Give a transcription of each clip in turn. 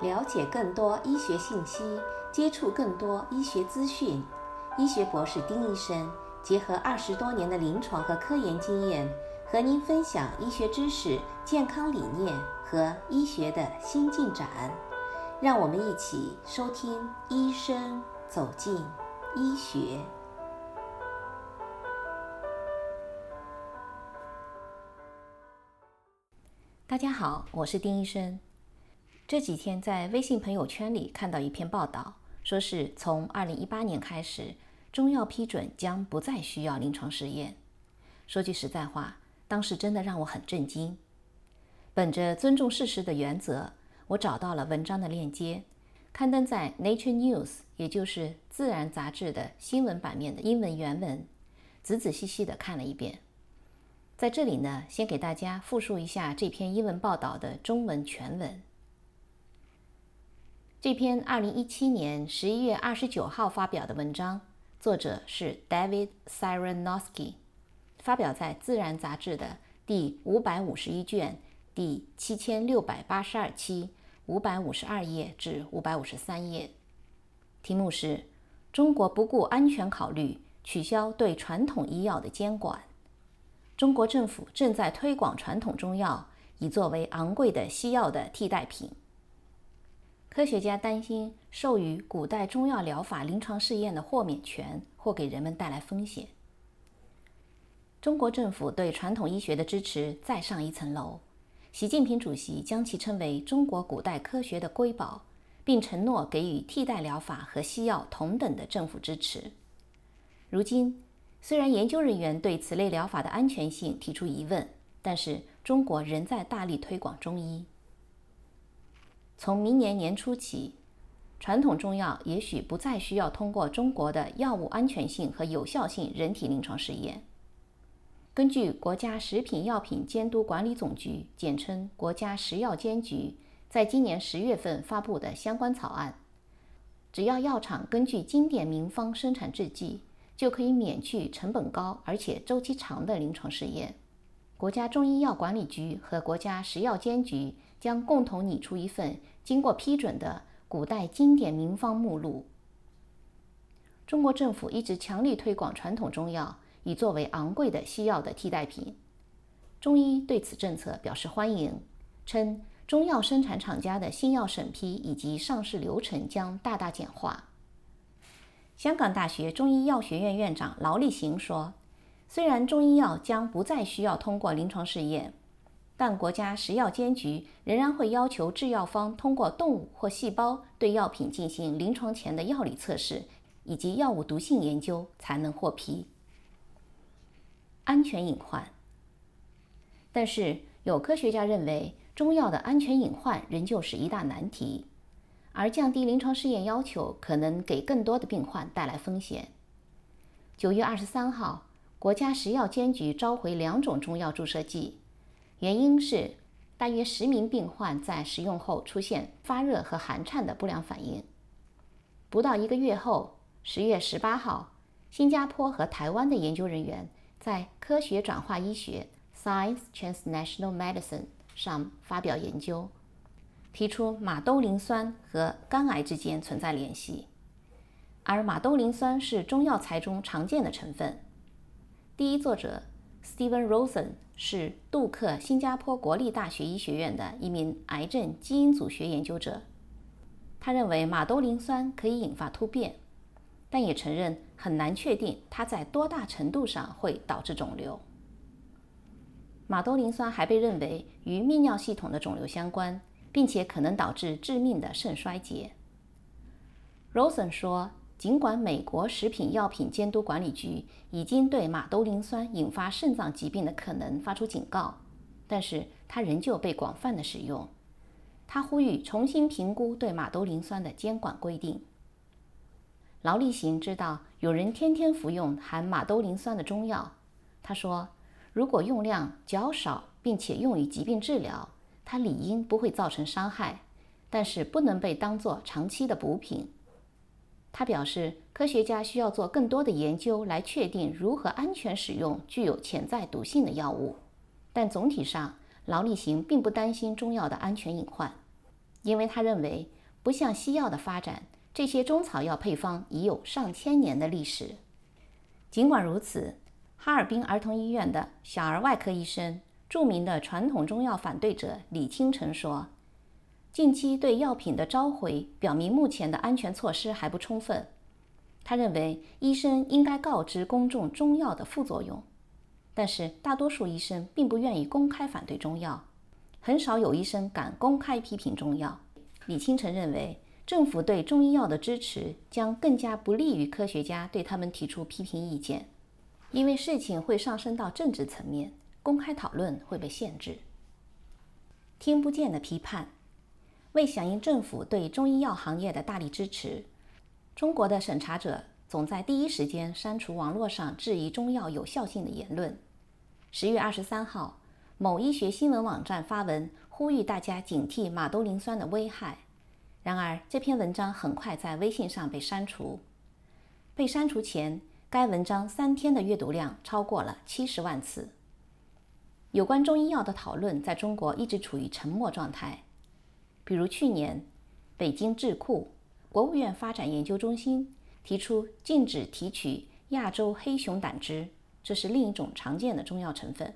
了解更多医学信息，接触更多医学资讯。医学博士丁医生结合二十多年的临床和科研经验，和您分享医学知识、健康理念和医学的新进展。让我们一起收听《医生走进医学》。大家好，我是丁医生。这几天在微信朋友圈里看到一篇报道，说是从二零一八年开始，中药批准将不再需要临床试验。说句实在话，当时真的让我很震惊。本着尊重事实的原则，我找到了文章的链接，刊登在 Nature News，也就是《自然》杂志的新闻版面的英文原文，仔仔细细地看了一遍。在这里呢，先给大家复述一下这篇英文报道的中文全文。这篇二零一七年十一月二十九号发表的文章，作者是 David s i r e n o s k y 发表在《自然》杂志的第五百五十一卷第七千六百八十二期五百五十二页至五百五十三页。题目是：中国不顾安全考虑，取消对传统医药的监管。中国政府正在推广传统中药，以作为昂贵的西药的替代品。科学家担心授予古代中药疗法临床试验的豁免权或给人们带来风险。中国政府对传统医学的支持再上一层楼，习近平主席将其称为中国古代科学的瑰宝，并承诺给予替代疗法和西药同等的政府支持。如今，虽然研究人员对此类疗法的安全性提出疑问，但是中国仍在大力推广中医。从明年年初起，传统中药也许不再需要通过中国的药物安全性和有效性人体临床试验。根据国家食品药品监督管理总局（简称国家食药监局）在今年十月份发布的相关草案，只要药厂根据经典名方生产制剂，就可以免去成本高而且周期长的临床试验。国家中医药管理局和国家食药监局将共同拟出一份。经过批准的古代经典名方目录。中国政府一直强力推广传统中药，以作为昂贵的西药的替代品。中医对此政策表示欢迎，称中药生产厂家的新药审批以及上市流程将大大简化。香港大学中医药学院院长劳立行说：“虽然中医药将不再需要通过临床试验。”但国家食药监局仍然会要求制药方通过动物或细胞对药品进行临床前的药理测试以及药物毒性研究，才能获批。安全隐患。但是有科学家认为，中药的安全隐患仍旧是一大难题，而降低临床试验要求可能给更多的病患带来风险。九月二十三号，国家食药监局召回两种中药注射剂。原因是大约十名病患在使用后出现发热和寒颤的不良反应。不到一个月后，十月十八号，新加坡和台湾的研究人员在《科学转化医学》（Science Translational Medicine） 上发表研究，提出马兜铃酸和肝癌之间存在联系，而马兜铃酸是中药材中常见的成分。第一作者 Steven Rosen。是杜克新加坡国立大学医学院的一名癌症基因组学研究者。他认为马兜铃酸可以引发突变，但也承认很难确定它在多大程度上会导致肿瘤。马兜铃酸还被认为与泌尿系统的肿瘤相关，并且可能导致致命的肾衰竭。Rosen 说。尽管美国食品药品监督管理局已经对马兜铃酸引发肾脏疾病的可能发出警告，但是它仍旧被广泛的使用。他呼吁重新评估对马兜铃酸的监管规定。劳力行知道有人天天服用含马兜铃酸的中药，他说，如果用量较少并且用于疾病治疗，它理应不会造成伤害，但是不能被当作长期的补品。他表示，科学家需要做更多的研究来确定如何安全使用具有潜在毒性的药物。但总体上，劳力行并不担心中药的安全隐患。因为他认为，不像西药的发展，这些中草药配方已有上千年的历史。尽管如此，哈尔滨儿童医院的小儿外科医生、著名的传统中药反对者李清晨说：“近期对药品的召回表明，目前的安全措施还不充分。”他认为，医生应该告知公众中药的副作用，但是大多数医生并不愿意公开反对中药。很少有医生敢公开批评中药。李清晨认为，政府对中医药的支持将更加不利于科学家对他们提出批评意见，因为事情会上升到政治层面，公开讨论会被限制。听不见的批判，为响应政府对中医药行业的大力支持，中国的审查者总在第一时间删除网络上质疑中药有效性的言论。十月二十三号。某医学新闻网站发文呼吁大家警惕马兜铃酸的危害，然而这篇文章很快在微信上被删除。被删除前，该文章三天的阅读量超过了七十万次。有关中医药的讨论在中国一直处于沉默状态。比如去年，北京智库、国务院发展研究中心提出禁止提取亚洲黑熊胆汁，这是另一种常见的中药成分。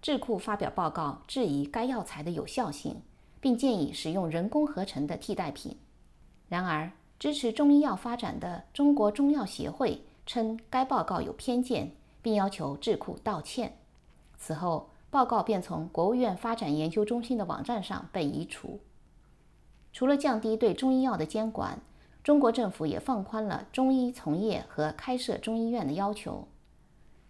智库发表报告质疑该药材的有效性，并建议使用人工合成的替代品。然而，支持中医药发展的中国中药协会称该报告有偏见，并要求智库道歉。此后，报告便从国务院发展研究中心的网站上被移除。除了降低对中医药的监管，中国政府也放宽了中医从业和开设中医院的要求。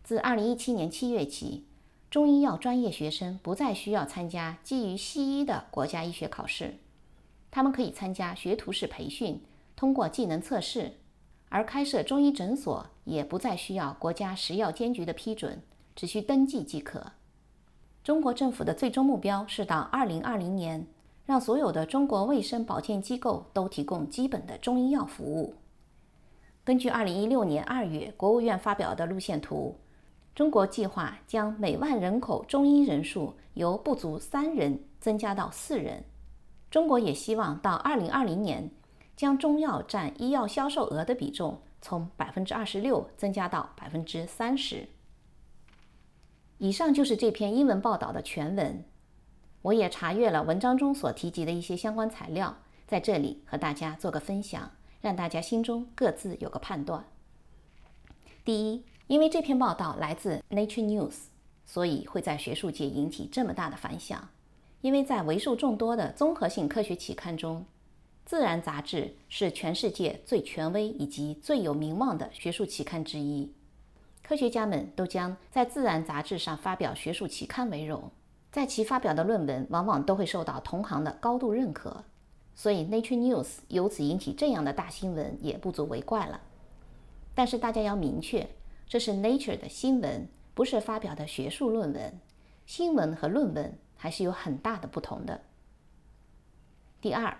自2017年7月起。中医药专业学生不再需要参加基于西医的国家医学考试，他们可以参加学徒式培训，通过技能测试。而开设中医诊所也不再需要国家食药监局的批准，只需登记即可。中国政府的最终目标是到2020年，让所有的中国卫生保健机构都提供基本的中医药服务。根据2016年2月国务院发表的路线图。中国计划将每万人口中医人数由不足三人增加到四人。中国也希望到二零二零年，将中药占医药销售额的比重从百分之二十六增加到百分之三十。以上就是这篇英文报道的全文。我也查阅了文章中所提及的一些相关材料，在这里和大家做个分享，让大家心中各自有个判断。第一。因为这篇报道来自 Nature News，所以会在学术界引起这么大的反响。因为在为数众多的综合性科学期刊中，《自然》杂志是全世界最权威以及最有名望的学术期刊之一。科学家们都将在《自然》杂志上发表学术期刊为荣，在其发表的论文往往都会受到同行的高度认可，所以 Nature News 由此引起这样的大新闻也不足为怪了。但是大家要明确。这是 Nature 的新闻，不是发表的学术论文。新闻和论文还是有很大的不同的。第二，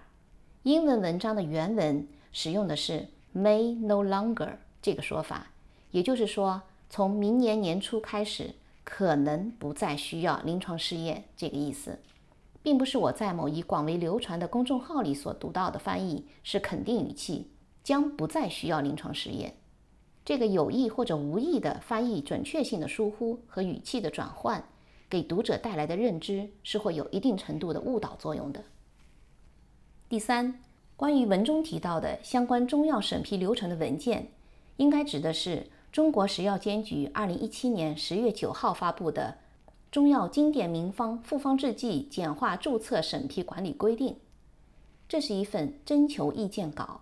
英文文章的原文使用的是 “may no longer” 这个说法，也就是说，从明年年初开始，可能不再需要临床试验这个意思，并不是我在某一广为流传的公众号里所读到的翻译，是肯定语气，将不再需要临床试验。这个有意或者无意的翻译准确性的疏忽和语气的转换，给读者带来的认知是会有一定程度的误导作用的。第三，关于文中提到的相关中药审批流程的文件，应该指的是中国食药监局二零一七年十月九号发布的《中药经典名方复方制剂简化注册审批管理规定》，这是一份征求意见稿。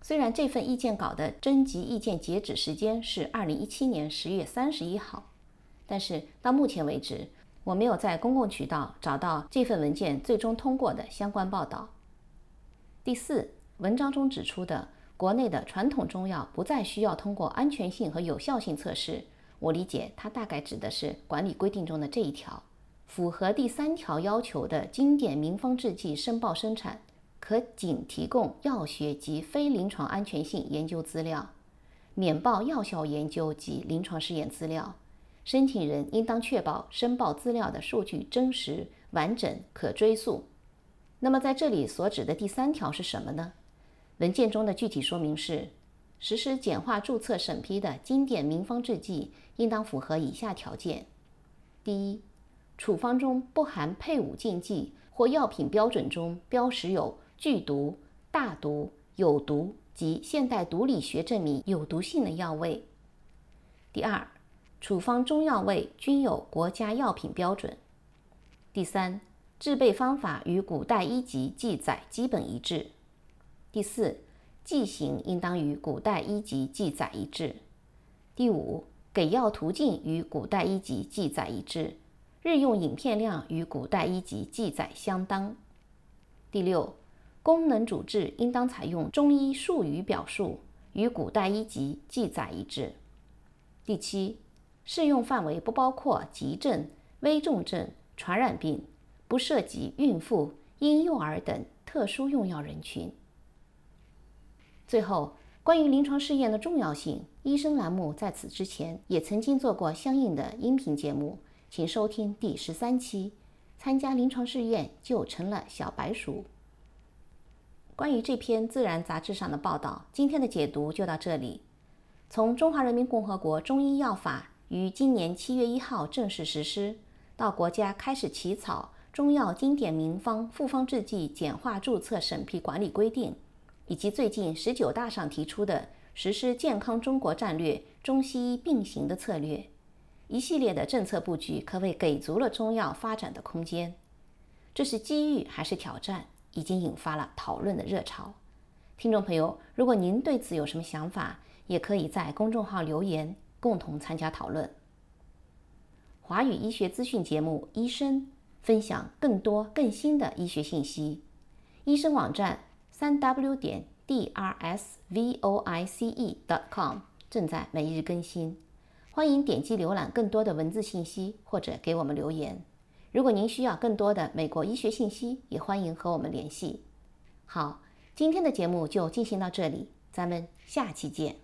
虽然这份意见稿的征集意见截止时间是二零一七年十月三十一号，但是到目前为止，我没有在公共渠道找到这份文件最终通过的相关报道。第四，文章中指出的国内的传统中药不再需要通过安全性和有效性测试，我理解它大概指的是管理规定中的这一条，符合第三条要求的经典名方制剂申报生产。可仅提供药学及非临床安全性研究资料，免报药效研究及临床试验资料。申请人应当确保申报资料的数据真实、完整、可追溯。那么在这里所指的第三条是什么呢？文件中的具体说明是：实施简化注册审批的经典名方制剂应当符合以下条件：第一，处方中不含配伍禁忌或药品标准中标识有剧毒、大毒、有毒及现代毒理学证明有毒性的药味。第二，处方中药味均有国家药品标准。第三，制备方法与古代医籍记载基本一致。第四，剂型应当与古代医籍记载一致。第五，给药途径与古代医籍记载一致，日用饮片量与古代医籍记载相当。第六，功能主治应当采用中医术语表述，与古代医籍记载一致。第七，适用范围不包括急症、危重症、传染病，不涉及孕妇、婴幼儿等特殊用药人群。最后，关于临床试验的重要性，医生栏目在此之前也曾经做过相应的音频节目，请收听第十三期。参加临床试验就成了小白鼠。关于这篇《自然》杂志上的报道，今天的解读就到这里。从《中华人民共和国中医药法》于今年七月一号正式实施，到国家开始起草《中药经典名方复方制剂简化注册审批管理规定》，以及最近十九大上提出的实施健康中国战略中西医并行的策略，一系列的政策布局可谓给足了中药发展的空间。这是机遇还是挑战，已经引发了讨论的热潮。听众朋友，如果您对此有什么想法，也可以在公众号留言，共同参加讨论。华语医学资讯节目《医生》分享更多更新的医学信息。医生网站三 w 点 d r s v o i c e dot com 正在每日更新，欢迎点击浏览更多的文字信息或者给我们留言。如果您需要更多的美国医学信息，也欢迎和我们联系。好，今天的节目就进行到这里，咱们下期见。